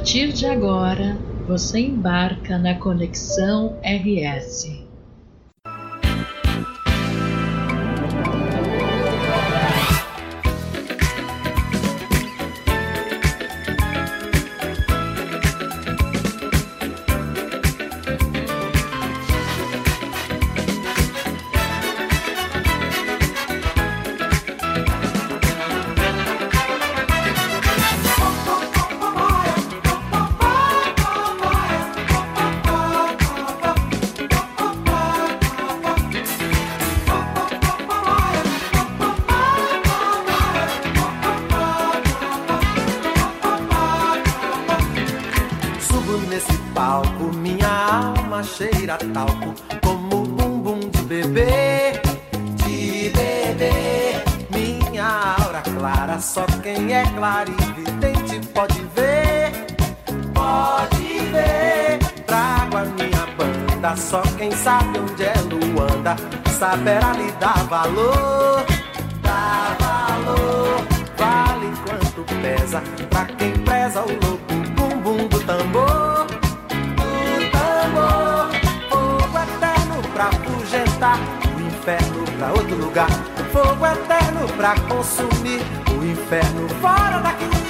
partir de agora, você embarca na Conexão RS. Valor, dá valor. Vale quanto pesa pra quem preza o louco bumbum do tambor, do tambor. Fogo eterno pra afugentar o inferno pra outro lugar. Fogo eterno pra consumir o inferno fora daqui.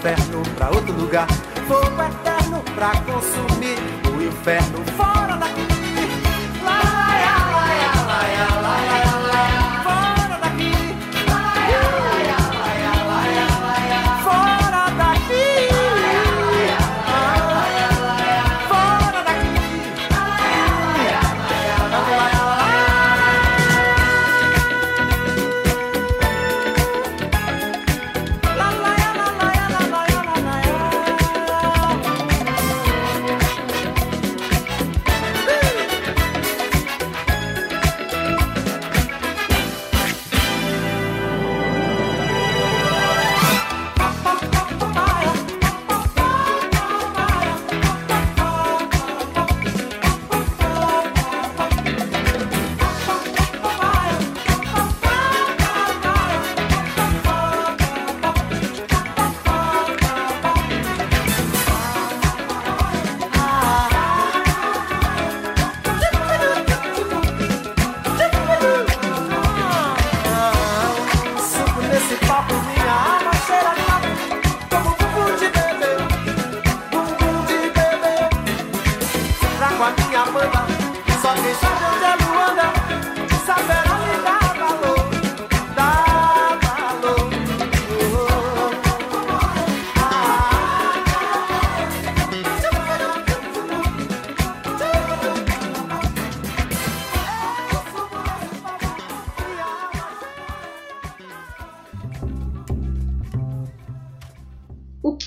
Inferno pra outro lugar. Fogo eterno pra consumir o inferno fora daqui.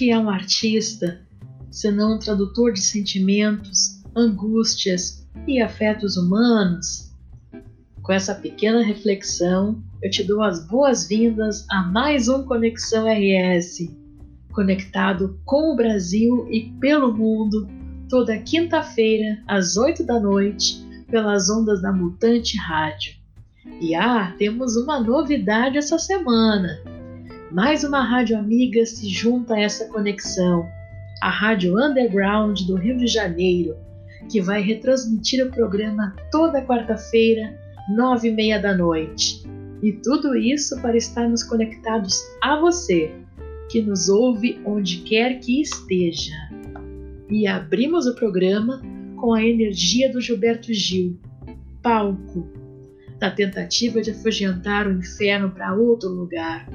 Que é um artista, senão um tradutor de sentimentos, angústias e afetos humanos? Com essa pequena reflexão, eu te dou as boas-vindas a mais um Conexão RS, conectado com o Brasil e pelo mundo, toda quinta-feira, às 8 da noite, pelas ondas da Mutante Rádio. E ah, temos uma novidade essa semana! Mais uma rádio amiga se junta a essa conexão, a Rádio Underground do Rio de Janeiro, que vai retransmitir o programa toda quarta-feira, nove e meia da noite. E tudo isso para estarmos conectados a você, que nos ouve onde quer que esteja. E abrimos o programa com a energia do Gilberto Gil, Palco, na tentativa de afugentar o inferno para outro lugar,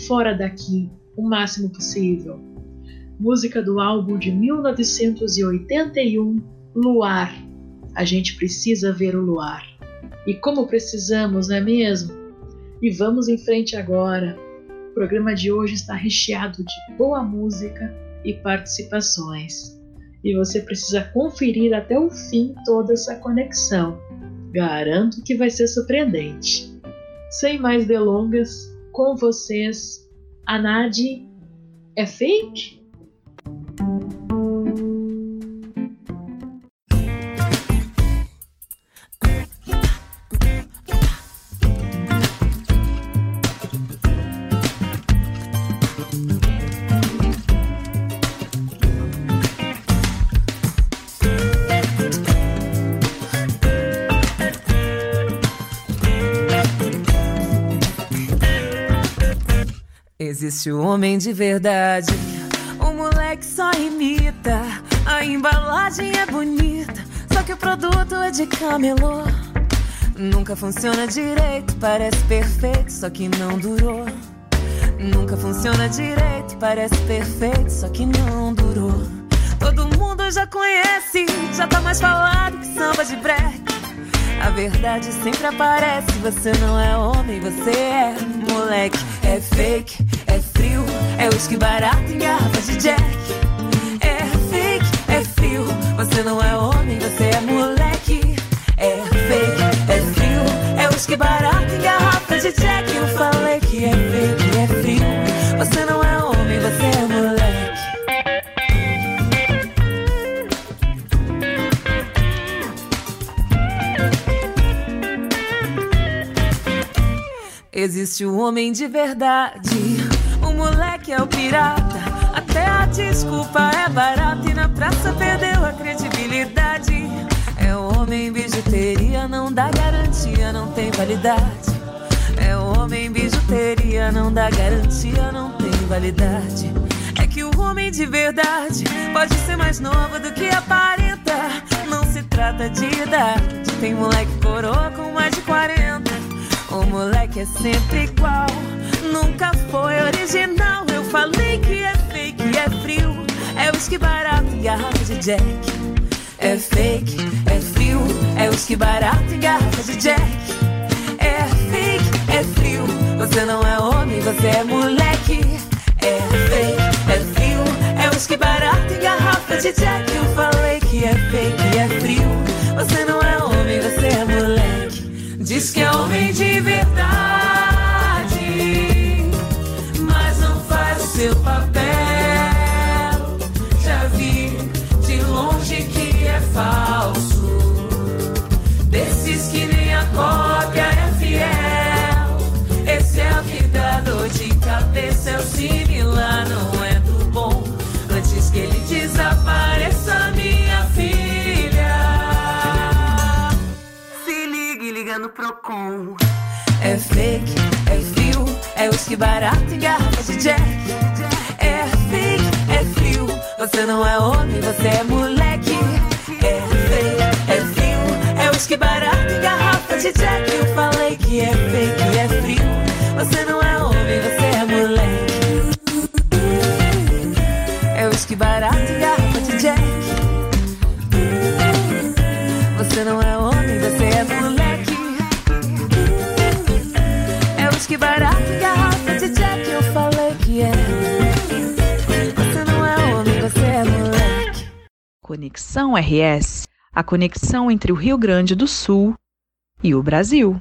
fora daqui, o máximo possível. Música do álbum de 1981, Luar. A gente precisa ver o luar. E como precisamos, não é mesmo? E vamos em frente agora. O programa de hoje está recheado de boa música e participações. E você precisa conferir até o fim toda essa conexão. Garanto que vai ser surpreendente. Sem mais delongas, com vocês, a Nadi é fake? Existe o homem de verdade, o moleque só imita. A embalagem é bonita, só que o produto é de camelô. Nunca funciona direito, parece perfeito, só que não durou. Nunca funciona direito, parece perfeito, só que não durou. Todo mundo já conhece, já tá mais falado que samba de break. A verdade sempre aparece, você não é homem, você é moleque, é fake é uísque barato em garrafa de jack. É fake, é frio. Você não é homem, você é moleque. É fake, é frio. É uísque barato em garrafa de jack. Eu falei que é fake, é frio. Você não é homem, você é moleque. Existe um homem de verdade moleque é o pirata. Até a desculpa é barata e na praça perdeu a credibilidade. É o homem bijuteria, não dá garantia, não tem validade. É o homem bijuteria, não dá garantia, não tem validade. É que o homem de verdade pode ser mais novo do que aparenta. Não se trata de idade. Tem moleque coroa com mais de 40. O moleque é sempre igual nunca foi original. Eu falei que é fake, é frio. É whisky barato e garrafa de Jack. É fake, é frio. É whisky barato e garrafa de Jack. É fake, é frio. Você não é homem, você é moleque. É fake, é frio. É whisky barato e garrafa de Jack. Eu falei que é fake, é frio. Você não é homem, você é moleque. Diz que é homem de verdade. Procon. É fake, é frio, é whisky barato e garrafa de jack. É fake, é frio, você não é homem, você é moleque. É fake, é frio, é whisky barato e garrafa de jack. Eu falei que é fake, é frio, você não é homem, você é moleque. É whisky barato e garrafa de jack. Conexão RS a conexão entre o Rio Grande do Sul e o Brasil.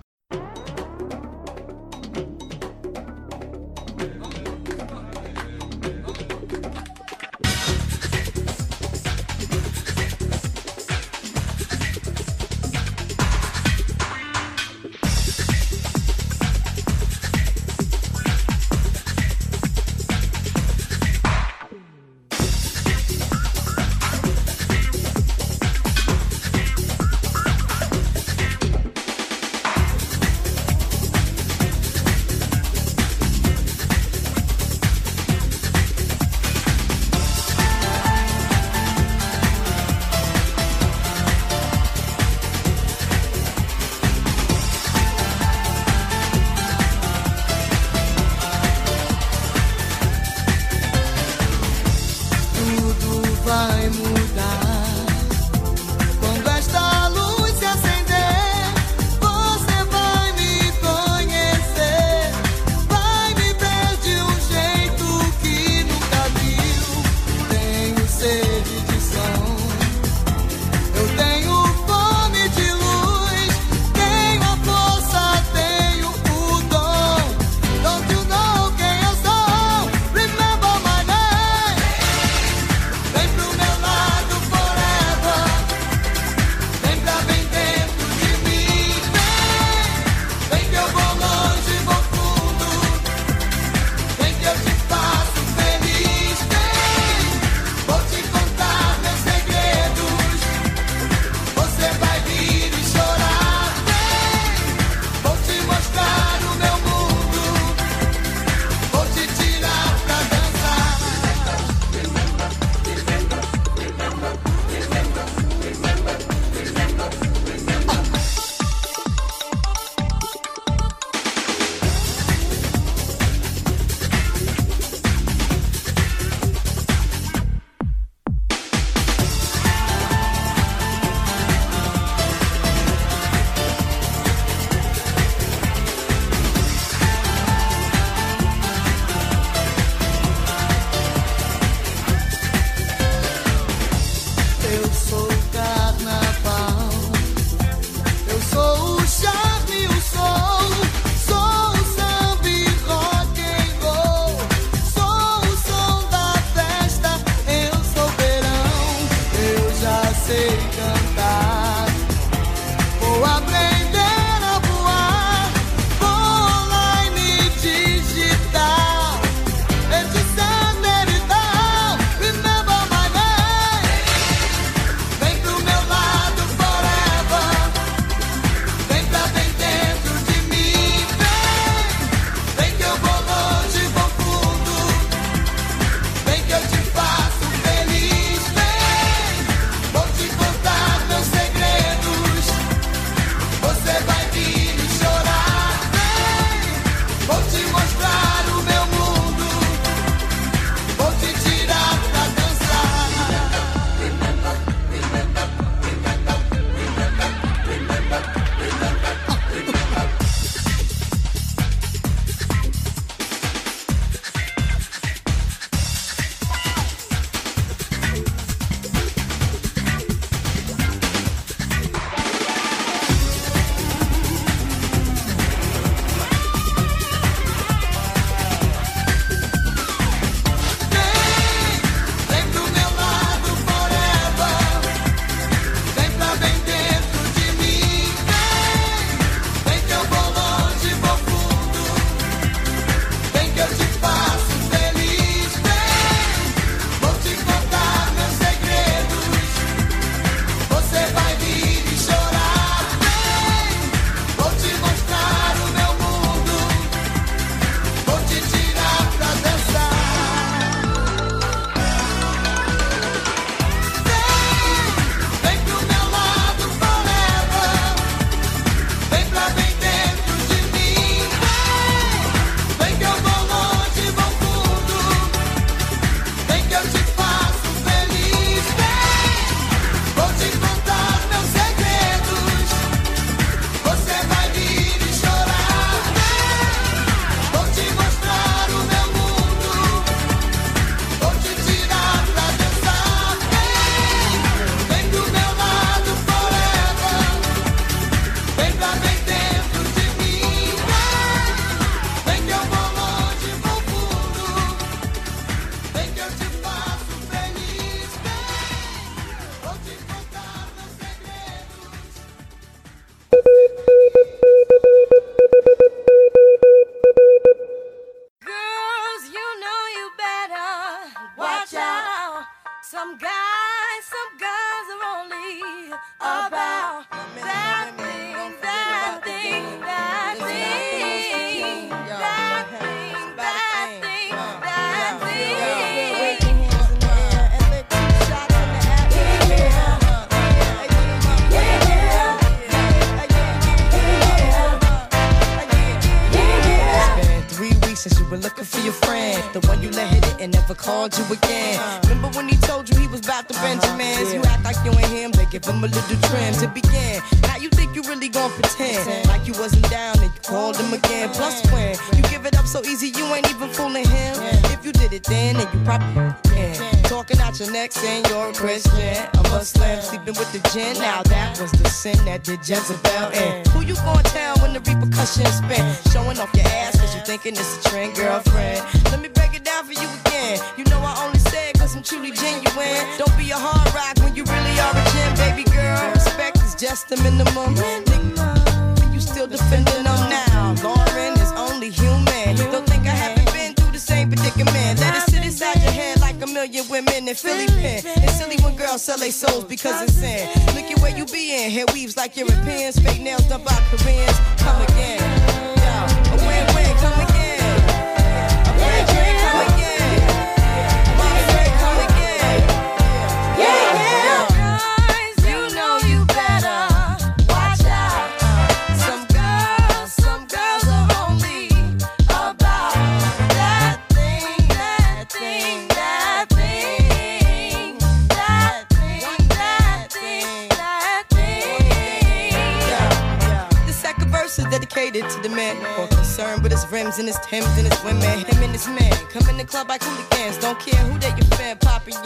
The club like hooligans. Don't care who they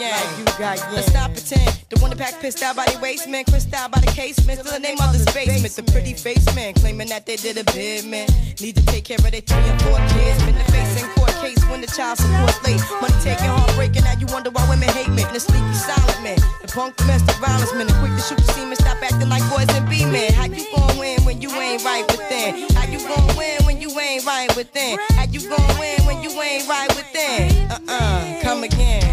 you fan, poppin' Like you got yeah. Let's not pretend. The one that pack pissed out by the waist man, crissed out by the casement. Still the name of the basement. The pretty face man claiming that they did a bid man. Need to take care of their three and four kids. Been the face in court case when the child support late. Money taking, heartbreaking. Now you wonder why women hate me. The sneaky silent man, the punk domestic violence man, the quick to shoot the semen. Stop acting like boys and be men. How you gon' win when you ain't right within? How you gon' win when you ain't right within? How you gon' win when you ain't right within? Uh-uh, come again.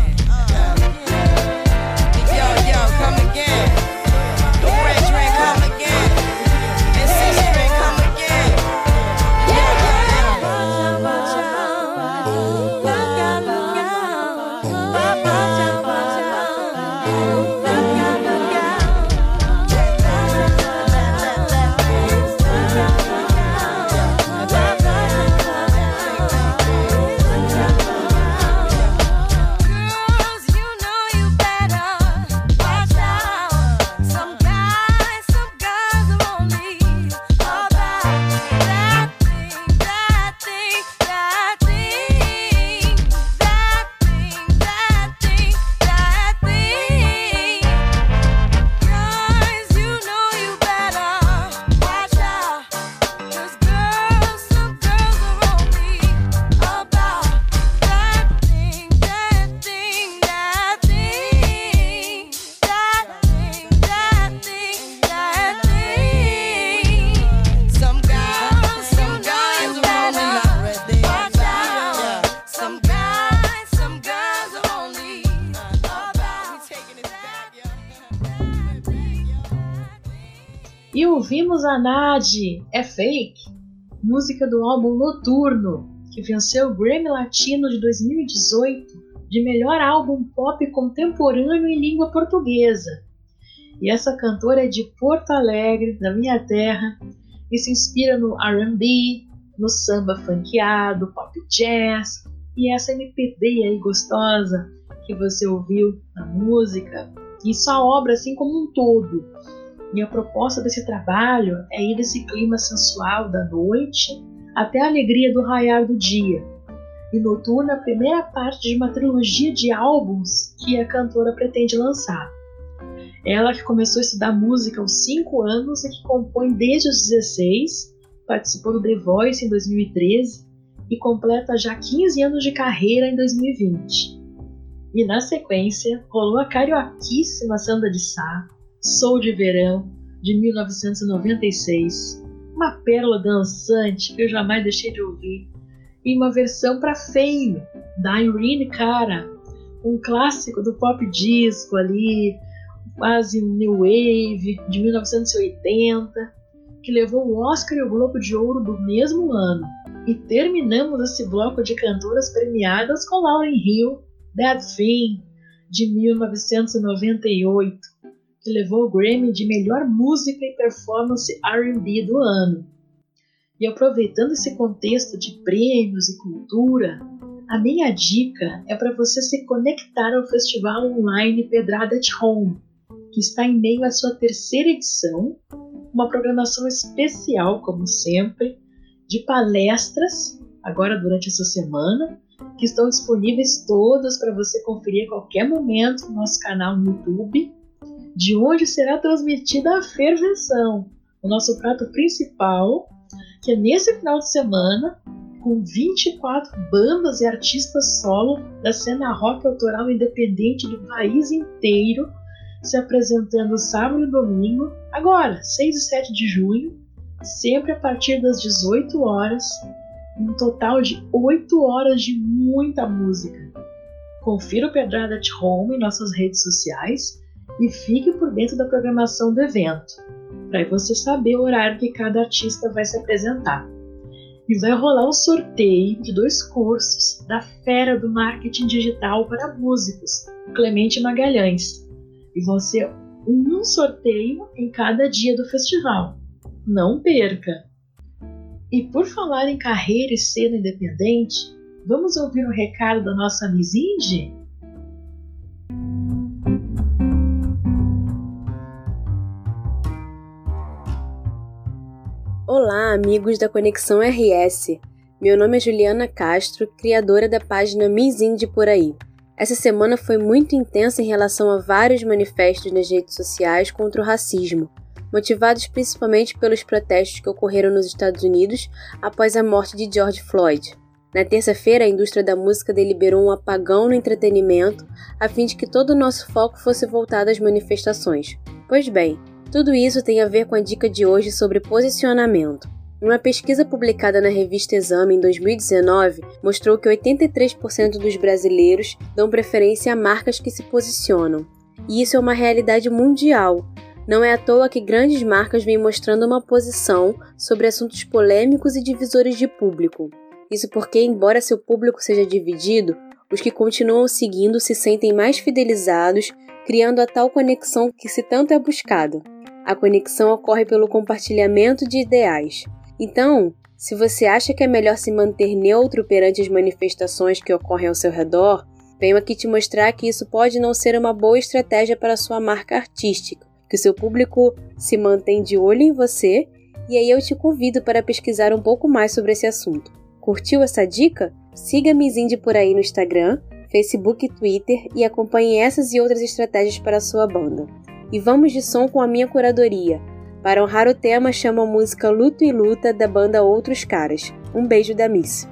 Nadi, é fake, música do álbum Noturno, que venceu o Grammy Latino de 2018 de melhor álbum pop contemporâneo em língua portuguesa. E essa cantora é de Porto Alegre, da minha terra, e se inspira no R&B, no samba funkeado, pop jazz e essa MPB aí gostosa que você ouviu na música e sua obra assim como um todo. E a proposta desse trabalho é ir desse clima sensual da noite até a alegria do raiar do dia. E Noturno é a primeira parte de uma trilogia de álbuns que a cantora pretende lançar. Ela que começou a estudar música aos 5 anos e que compõe desde os 16, participou do The Voice em 2013 e completa já 15 anos de carreira em 2020. E na sequência, rolou a carioquíssima Sandra de Sá, Sou de Verão, de 1996, uma pérola dançante que eu jamais deixei de ouvir, e uma versão para Fame, da Irene Cara, um clássico do pop disco ali, quase new wave de 1980, que levou o Oscar e o Globo de Ouro do mesmo ano. E terminamos esse bloco de cantoras premiadas com Lauryn Hill, That Thing, de 1998, que levou o Grammy de melhor música e performance R&B do ano. E aproveitando esse contexto de prêmios e cultura, a minha dica é para você se conectar ao festival online Pedrada at Home, que está em meio à sua terceira edição, uma programação especial, como sempre, de palestras, agora durante essa semana, que estão disponíveis todas para você conferir a qualquer momento no nosso canal no YouTube, de onde será transmitida a fervenção, o nosso prato principal, que é nesse final de semana com 24 bandas e artistas solo da cena rock autoral independente do país inteiro, se apresentando sábado e domingo, agora, 6 e 7 de junho, sempre a partir das 18 horas, um total de 8 horas de muita música. Confira o Pedrada at Home em nossas redes sociais e fique por dentro da programação do evento, para você saber o horário que cada artista vai se apresentar e vai rolar um sorteio de dois cursos da Fera do Marketing Digital para Músicos, Clemente Magalhães. E vão ser um sorteio em cada dia do festival. Não perca! E por falar em carreira e cena independente, vamos ouvir o um recado da nossa Miss? Olá, amigos da Conexão RS. Meu nome é Juliana Castro, criadora da página Miss Indie por aí. Essa semana foi muito intensa em relação a vários manifestos nas redes sociais contra o racismo, motivados principalmente pelos protestos que ocorreram nos Estados Unidos após a morte de George Floyd. Na terça-feira, a indústria da música deliberou um apagão no entretenimento a fim de que todo o nosso foco fosse voltado às manifestações. Pois bem, tudo isso tem a ver com a dica de hoje sobre posicionamento. Uma pesquisa publicada na revista Exame em 2019 mostrou que 83% dos brasileiros dão preferência a marcas que se posicionam. E isso é uma realidade mundial. Não é à toa que grandes marcas vêm mostrando uma posição sobre assuntos polêmicos e divisores de público. Isso porque, embora seu público seja dividido, os que continuam seguindo se sentem mais fidelizados, criando a tal conexão que se tanto é buscada. A conexão ocorre pelo compartilhamento de ideais. Então, se você acha que é melhor se manter neutro perante as manifestações que ocorrem ao seu redor, venho aqui te mostrar que isso pode não ser uma boa estratégia para sua marca artística, que o seu público se mantém de olho em você, e aí eu te convido para pesquisar um pouco mais sobre esse assunto. Curtiu essa dica? Siga Miss Indie por aí no Instagram, Facebook e Twitter e acompanhe essas e outras estratégias para a sua banda e vamos de som com a minha curadoria. Para honrar o tema, chamo a música Luto e Luta da banda Outros Caras. Um beijo da Miss.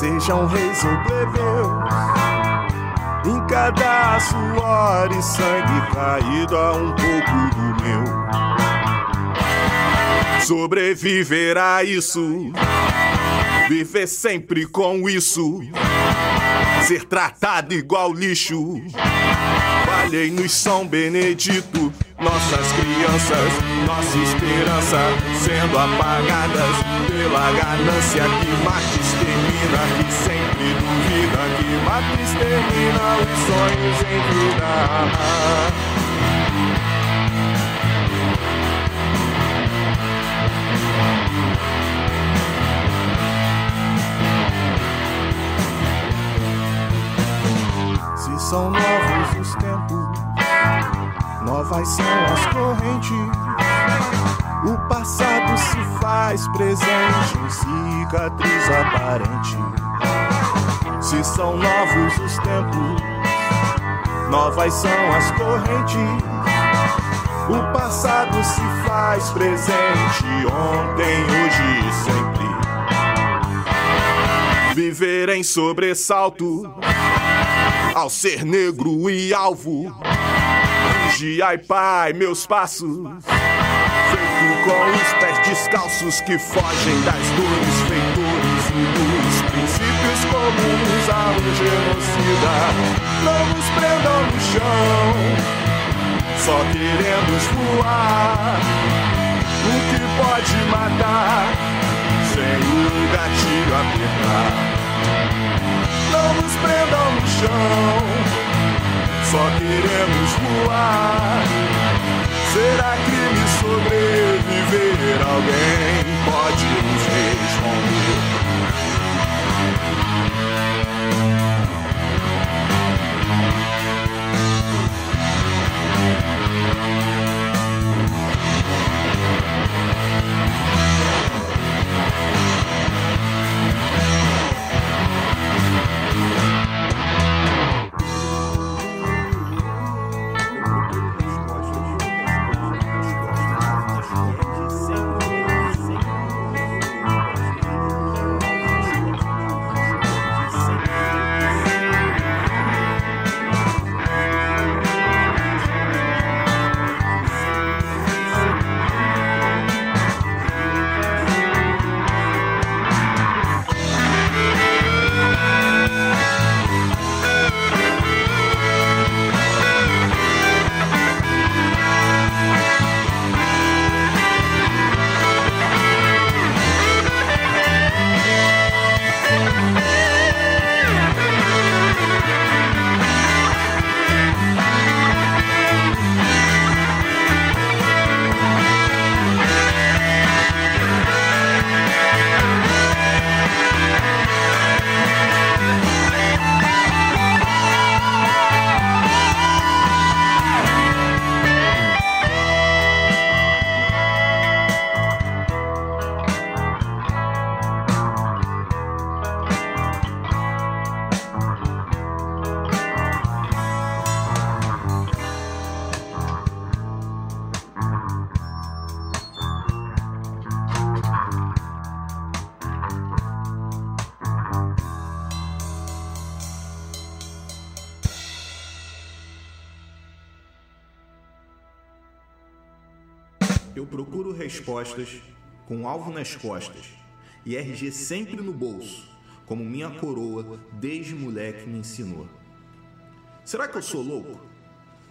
Sejam reis ou plebeus. Em cada suor e sangue caído há um pouco do meu. Sobreviver a isso, viver sempre com isso, ser tratado igual lixo. Falhei no São Benedito, nossas crianças, nossa esperança sendo apagadas pela ganância que mata extermina, que sempre duvida, que mata extermina os sonhos em vida. são novos os tempos, novas são as correntes. O passado se faz presente em cicatriz aparente. Se são novos os tempos, novas são as correntes. O passado se faz presente ontem, hoje e sempre. Viver em sobressalto ao ser negro e alvo. Vigiai, Pai, meus passos. Feito com os pés descalços que fogem das dores, feitores e dos princípios comuns a um genocida. Não nos prendam no chão, só queremos voar. O que pode matar, sem o gatilho apertar não nos prendam no chão. Só queremos voar. Será crime sobreviver? Alguém pode nos responder. Respostas, com alvo nas costas e RG sempre no bolso, como minha coroa desde moleque me ensinou. Será que eu sou louco?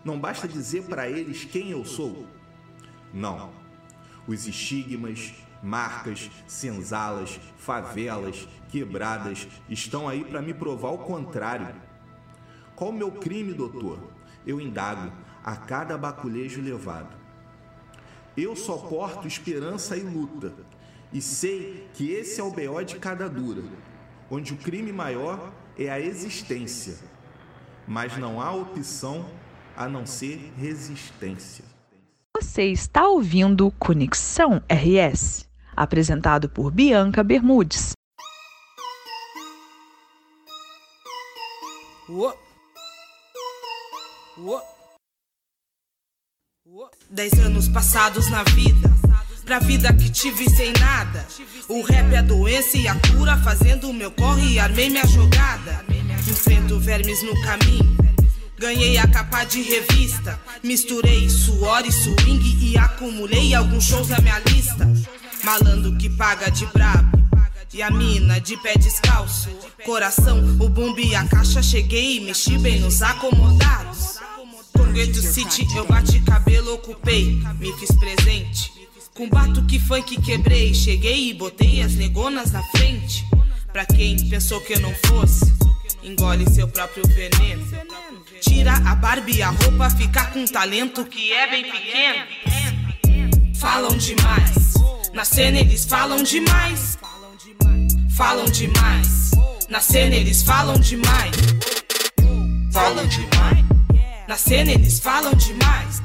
Não basta dizer para eles quem eu sou? Não. Os estigmas, marcas, senzalas, favelas, quebradas estão aí para me provar o contrário. Qual o meu crime, doutor? Eu indago a cada baculejo levado. Eu só porto esperança e luta, e sei que esse é o BO de cada dura, onde o crime maior é a existência, mas não há opção a não ser resistência. Você está ouvindo Conexão RS, apresentado por Bianca Bermudes. Uou. Uou. Dez anos passados na vida, pra vida que tive sem nada. O rap é a doença e a cura, fazendo o meu corre e armei minha jogada. Enfrento vermes no caminho, ganhei a capa de revista. Misturei suor e swing e acumulei alguns shows na minha lista. Malandro que paga de brabo. E a mina de pé descalço, coração, o bumbo e a caixa. Cheguei e mexi bem nos acomodados. Com Gueto City eu bati cabelo, ocupei, me fiz presente. Com batuque funk quebrei, cheguei e botei as negonas na frente. Pra quem pensou que eu não fosse, engole seu próprio veneno. Tira a barba e a roupa, ficar com talento que é bem pequeno. Falam demais, na cena eles falam demais. Falam demais, na cena eles falam demais. Falam demais, na cena eles falam demais.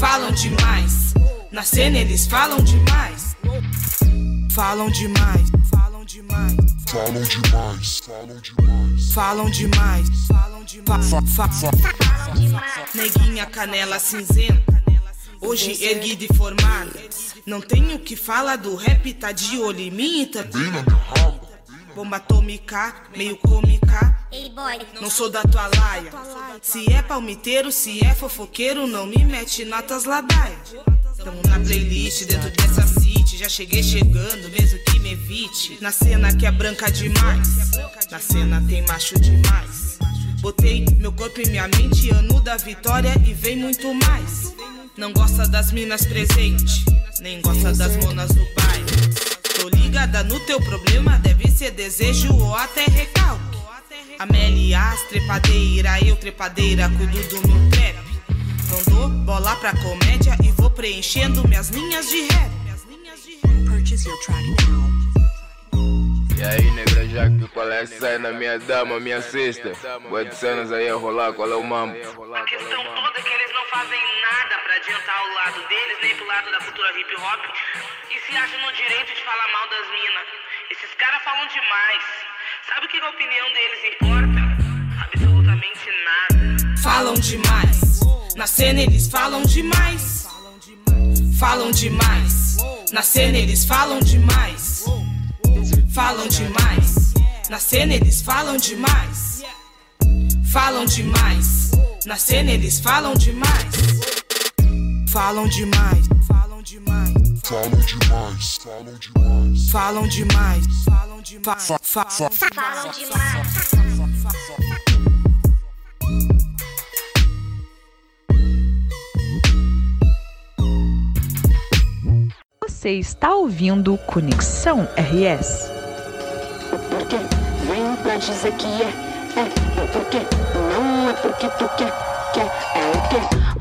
Falam demais, na cena eles falam demais. Falam demais, falam demais. Falam demais, falam demais. Falam demais, falam demais. Neguinha canela cinzenta. Hoje erguida e formada. Não tenho que falar do rap, tá de olho em mim, tá. Bomba atômica, meio cômica. Não sou da tua laia. Se é palmiteiro, se é fofoqueiro, não me mete notas ladaia. Tamo na playlist dentro dessa city. Já cheguei chegando, mesmo que me evite. Na cena que é branca demais. Na cena tem macho demais. Botei meu corpo e minha mente, ano da vitória e vem muito mais. Não gosta das minas presentes, nem gosta das monas do bairro. Tô ligada no teu problema, deve ser desejo ou até recalque. Amélia, trepadeira, eu trepadeira, cuido do meu trap. Não dou bola pra comédia e vou preenchendo minhas linhas de rap. E aí, negra Jaque, qual é essa aí na minha dama, minha cesta? Boa de cenas aí a rolar, qual é o mambo? A questão toda é que eles não fazem nada pra adiantar o lado deles, nem pro lado da cultura hip hop, e se acham no direito de falar mal das minas. Esses caras falam demais. Sabe o que a opinião deles importa? Absolutamente nada. Falam demais. Na cena eles falam demais. Falam demais. Na cena eles falam demais. Falam demais. Na cena eles falam demais. Falam demais. Na cena eles falam demais. Falam demais. Falam demais. Falam demais, falam demais. Falam demais. Fa- fa- fa-. Você está ouvindo Conexão RS. Porque vem pra dizer que é, é, é porque não é porque tu quer, quer, é o que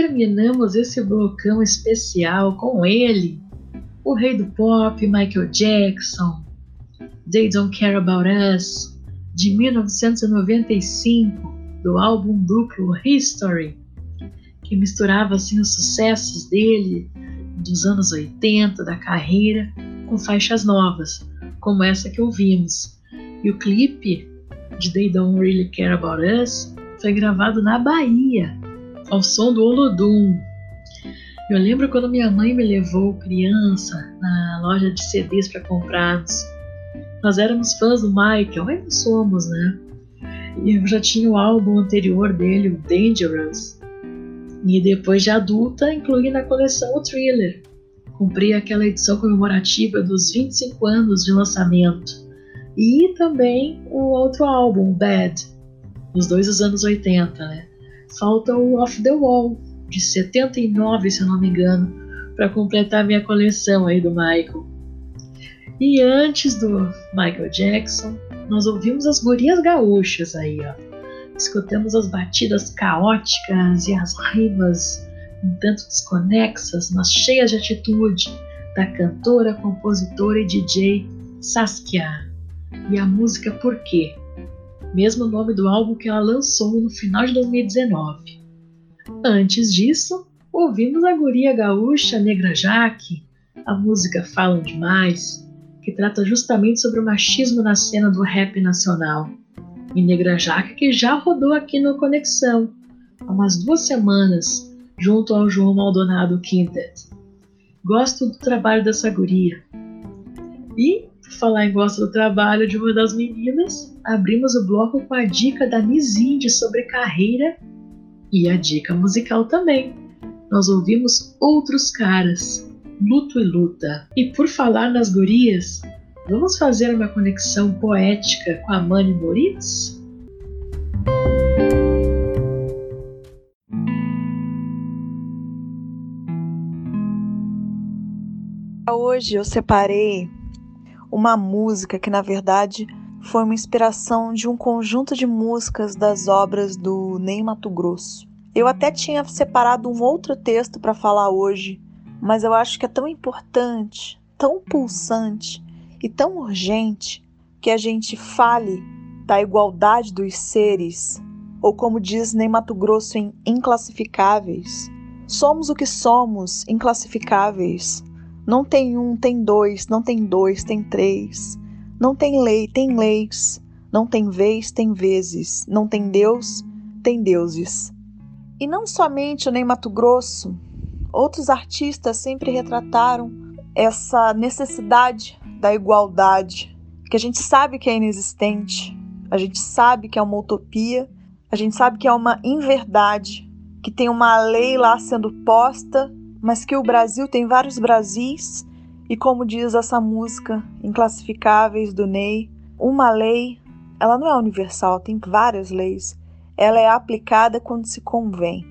terminamos esse blocão especial com ele, o rei do pop, Michael Jackson, They Don't Care About Us, de 1995, do álbum duplo History, que misturava assim os sucessos dele dos anos 80 da carreira com faixas novas, como essa que ouvimos. E o clipe de They Don't Really Care About Us foi gravado na Bahia, ao som do Olodum. Eu lembro quando minha mãe me levou criança na loja de CDs para comprarmos. Nós éramos fãs do Michael, ainda somos, né? E eu já tinha o álbum anterior dele, o Dangerous. E depois de adulta, incluí na coleção o Thriller. Cumpri aquela edição comemorativa dos 25 anos de lançamento. E também o outro álbum, Bad, os dois dos anos 80, né? Falta o Off the Wall, de 79, se eu não me engano, para completar minha coleção aí do Michael. E antes do Michael Jackson, nós ouvimos as gurias gaúchas aí, ó. Escutamos as batidas caóticas e as rimas um tanto desconexas, mas cheias de atitude, da cantora, compositora e DJ Saskia. E a música Por quê? Mesmo nome do álbum que ela lançou no final de 2019. Antes disso, ouvimos a guria gaúcha Negra Jaque, a música Falam Demais, que trata justamente sobre o machismo na cena do rap nacional. E Negra Jaque que já rodou aqui no Conexão, há umas duas semanas, junto ao João Maldonado Quintet. Gosto do trabalho dessa guria. E, falar em gosto do trabalho de uma das meninas, abrimos o bloco com a dica da Nizinde sobre carreira e a dica musical também. Nós ouvimos Outros Caras, Luto e Luta. E por falar nas gurias, vamos fazer uma conexão poética com a Mani Moritz? Hoje eu separei uma música que na verdade foi uma inspiração de um conjunto de músicas das obras do Ney Mato Grosso. Eu até tinha separado um outro texto para falar hoje, mas eu acho que é tão importante, tão pulsante e tão urgente que a gente fale da igualdade dos seres, ou como diz Ney Mato Grosso em Inclassificáveis. Somos o que somos, inclassificáveis. Não tem um, tem dois, não tem dois, tem três. Não tem lei, tem leis. Não tem vez, tem vezes. Não tem Deus, tem deuses. E não somente o Ney Mato Grosso, outros artistas sempre retrataram essa necessidade da igualdade, que a gente sabe que é inexistente, a gente sabe que é uma utopia, a gente sabe que é uma inverdade, que tem uma lei lá sendo posta, mas que o Brasil tem vários Brasis e como diz essa música, Inclassificáveis do Ney, uma lei, ela não é universal, tem várias leis. Ela é aplicada quando se convém.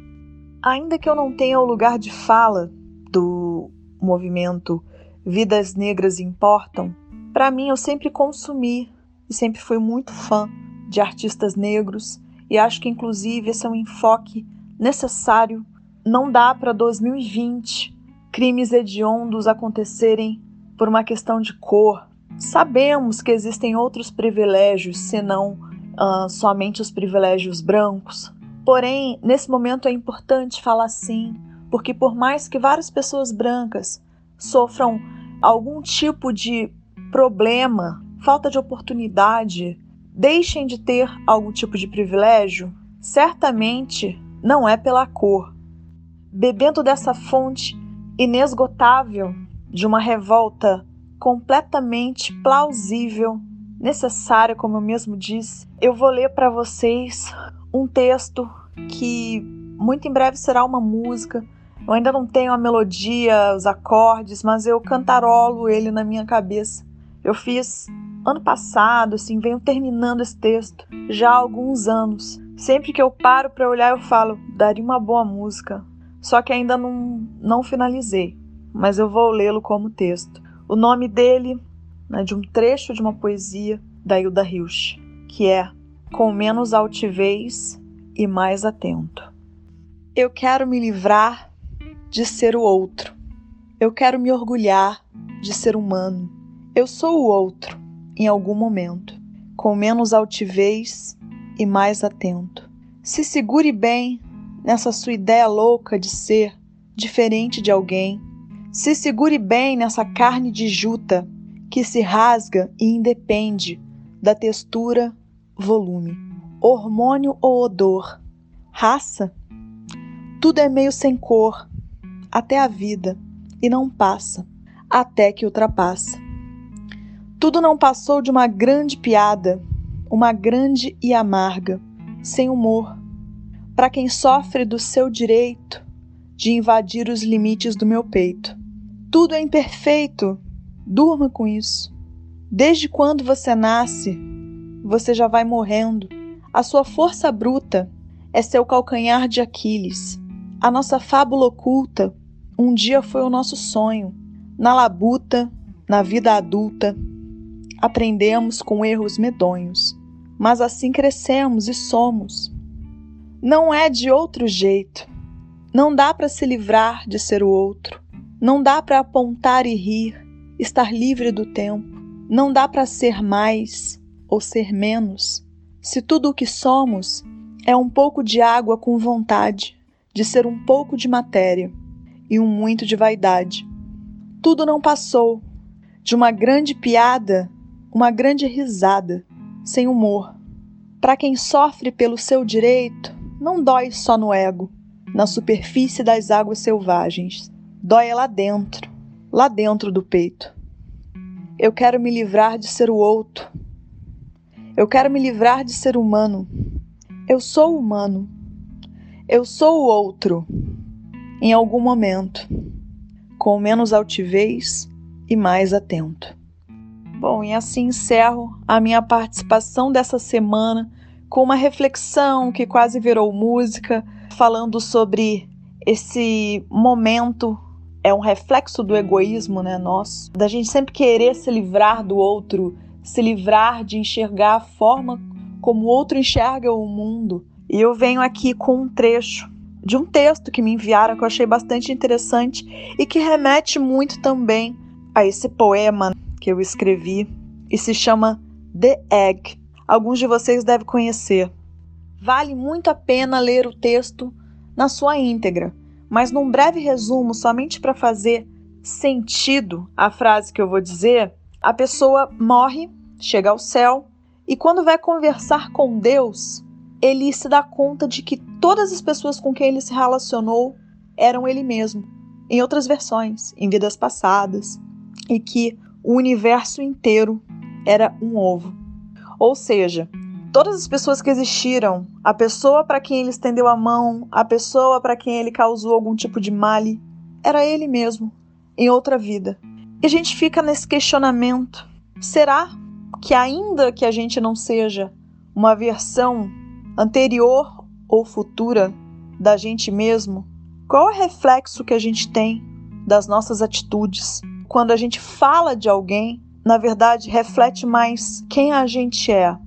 Ainda que eu não tenha o lugar de fala do movimento Vidas Negras Importam, para mim eu sempre consumi e sempre fui muito fã de artistas negros e acho que inclusive esse é um enfoque necessário. Não dá para 2020 crimes hediondos acontecerem por uma questão de cor. Sabemos que existem outros privilégios, senão uh, somente os privilégios brancos. Porém, nesse momento é importante falar sim, porque por mais que várias pessoas brancas sofram algum tipo de problema, falta de oportunidade, deixem de ter algum tipo de privilégio, certamente não é pela cor. Bebendo dessa fonte inesgotável de uma revolta completamente plausível, necessária, como eu mesmo disse, eu vou ler para vocês um texto que muito em breve será uma música. Eu ainda não tenho a melodia, os acordes, mas eu cantarolo ele na minha cabeça. Eu fiz ano passado, assim, venho terminando esse texto já há alguns anos. Sempre que eu paro para olhar, eu falo, daria uma boa música, só que ainda não, não finalizei, mas eu vou lê-lo como texto. O nome dele é de um trecho de uma poesia da Hilda Hilsch, que é Com menos altivez e mais atento. Eu quero me livrar de ser o outro. Eu quero me orgulhar de ser humano. Eu sou o outro, em algum momento, com menos altivez e mais atento. Se segure bem nessa sua ideia louca de ser diferente de alguém. Se segure bem nessa carne de juta que se rasga e independe da textura, volume, hormônio ou odor, raça. Tudo é meio sem cor, até a vida, e não passa, até que ultrapassa. Tudo não passou de uma grande piada, uma grande e amarga, sem humor, para quem sofre do seu direito de invadir os limites do meu peito. Tudo é imperfeito, durma com isso. Desde quando você nasce, você já vai morrendo. A sua força bruta é seu calcanhar de Aquiles. A nossa fábula oculta um dia foi o nosso sonho. Na labuta, na vida adulta, aprendemos com erros medonhos, mas assim crescemos e somos. Não é de outro jeito. Não dá para se livrar de ser o outro. Não dá para apontar e rir, estar livre do tempo. Não dá para ser mais ou ser menos. Se tudo o que somos é um pouco de água com vontade de ser um pouco de matéria e um muito de vaidade. Tudo não passou de uma grande piada, uma grande risada, sem humor. Para quem sofre pelo seu direito, não dói só no ego, na superfície das águas selvagens. Dói lá dentro, lá dentro do peito. Eu quero me livrar de ser o outro. Eu quero me livrar de ser humano. Eu sou humano. Eu sou o outro. Em algum momento, com menos altivez e mais atento. Bom, e assim encerro a minha participação dessa semana com uma reflexão que quase virou música, falando sobre esse momento é um reflexo do egoísmo, né, nosso, da gente sempre querer se livrar do outro, se livrar de enxergar a forma como o outro enxerga o mundo. E eu venho aqui com um trecho de um texto que me enviaram que eu achei bastante interessante e que remete muito também a esse poema que eu escrevi e se chama The Egg. Alguns de vocês devem conhecer. Vale muito a pena ler o texto na sua íntegra, mas num breve resumo, somente para fazer sentido a frase que eu vou dizer, a pessoa morre, chega ao céu e quando vai conversar com Deus, ele se dá conta de que todas as pessoas com quem ele se relacionou eram ele mesmo, em outras versões, em vidas passadas, e que o universo inteiro era um ovo. Ou seja, todas as pessoas que existiram, a pessoa para quem ele estendeu a mão, a pessoa para quem ele causou algum tipo de male, era ele mesmo, em outra vida. E a gente fica nesse questionamento: será que, ainda que a gente não seja uma versão anterior ou futura da gente mesmo, qual é o reflexo que a gente tem das nossas atitudes? Quando a gente fala de alguém, na verdade, reflete mais quem a gente é.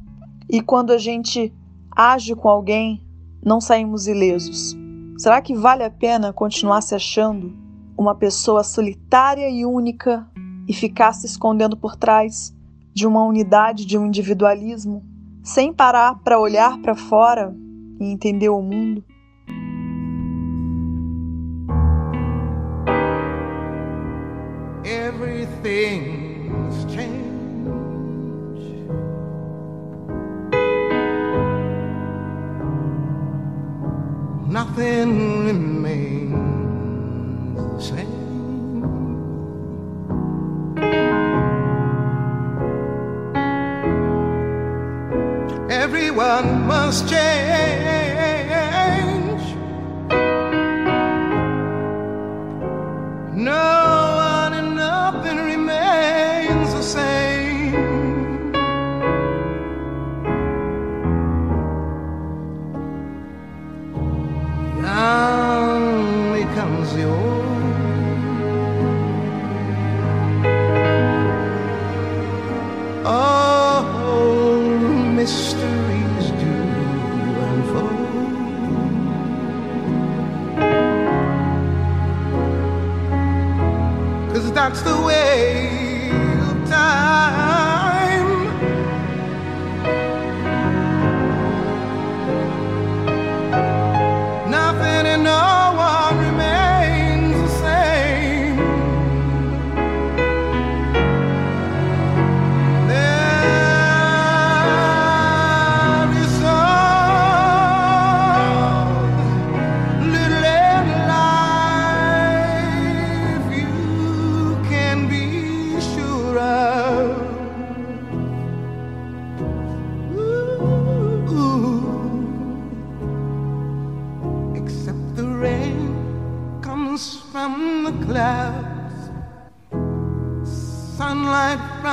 E quando a gente age com alguém, não saímos ilesos. Será que vale a pena continuar se achando uma pessoa solitária e única e ficar se escondendo por trás de uma unidade, de um individualismo? sem parar para olhar para fora e entender o mundo. Everything's changed. Nothing remains the same. everyone must change. that's the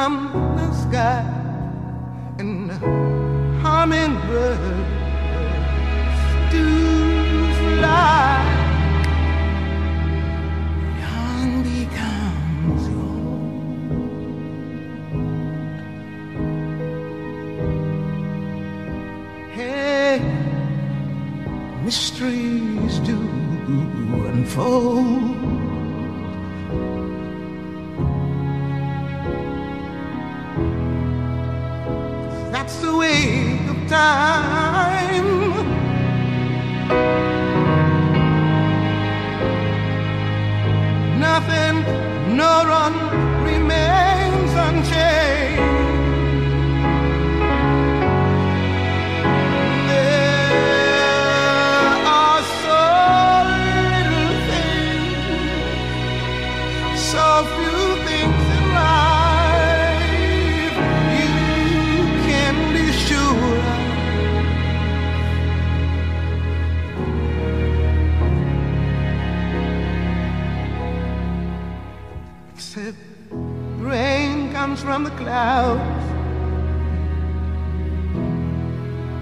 from the sky, and hummingbirds do fly. Young becomes old. Hey, mysteries do unfold. না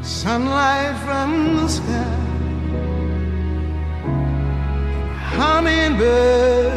Sunlight from the sky, hummingbird.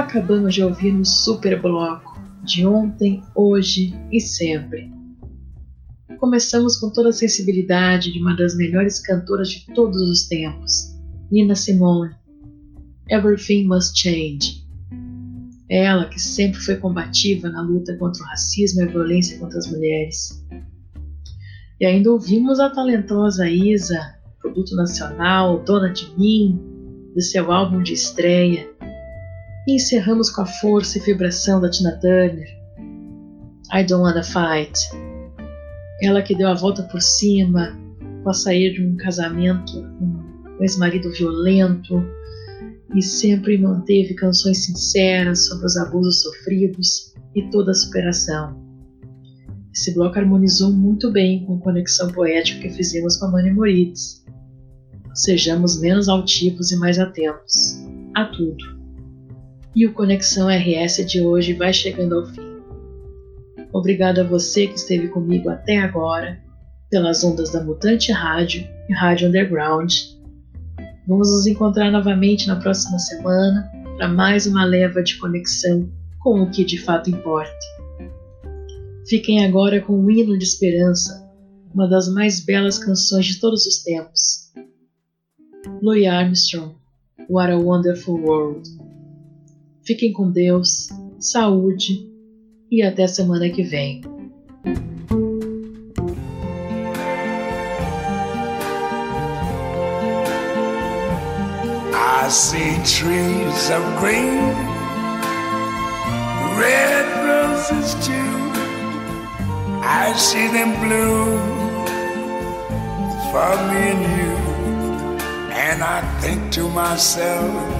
Acabamos de ouvir um super bloco de ontem, hoje e sempre. Começamos com toda a sensibilidade de uma das melhores cantoras de todos os tempos, Nina Simone. Everything Must Change. Ela que sempre foi combativa na luta contra o racismo e a violência contra as mulheres. E ainda ouvimos a talentosa Isa, produto nacional, dona de mim, do seu álbum de estreia. E encerramos com a força e vibração da Tina Turner. I Don't Wanna Fight. Ela que deu a volta por cima após sair de um casamento com um ex-marido violento e sempre manteve canções sinceras sobre os abusos sofridos e toda a superação. Esse bloco harmonizou muito bem com a conexão poética que fizemos com a Mani Moritz. Sejamos menos altivos e mais atentos a tudo. E o Conexão RS de hoje vai chegando ao fim. Obrigado a você que esteve comigo até agora, pelas ondas da Mutante Rádio e Rádio Underground. Vamos nos encontrar novamente na próxima semana para mais uma leva de conexão com o que de fato importa. Fiquem agora com o Hino de Esperança, uma das mais belas canções de todos os tempos. Louis Armstrong, What a Wonderful World. Fiquem com Deus, saúde e até semana que vem. I see trees of green, red roses too. I see them bloom for me and you. And I think to myself,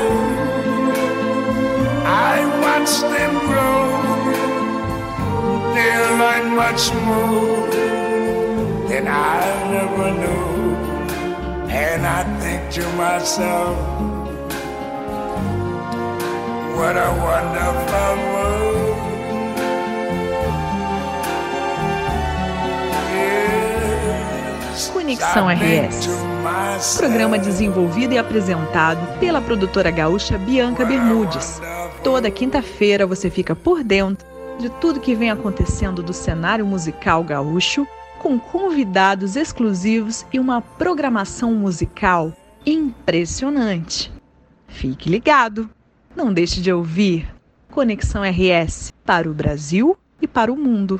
Much more than I never knew. And I think to myself, what a wonderful world. Yes, Conexão RS. Programa desenvolvido e apresentado pela produtora gaúcha Bianca Bermudes. Toda quinta-feira você fica por dentro de tudo que vem acontecendo do cenário musical gaúcho, com convidados exclusivos e uma programação musical impressionante. Fique ligado! Não deixe de ouvir Conexão RS para o Brasil e para o mundo.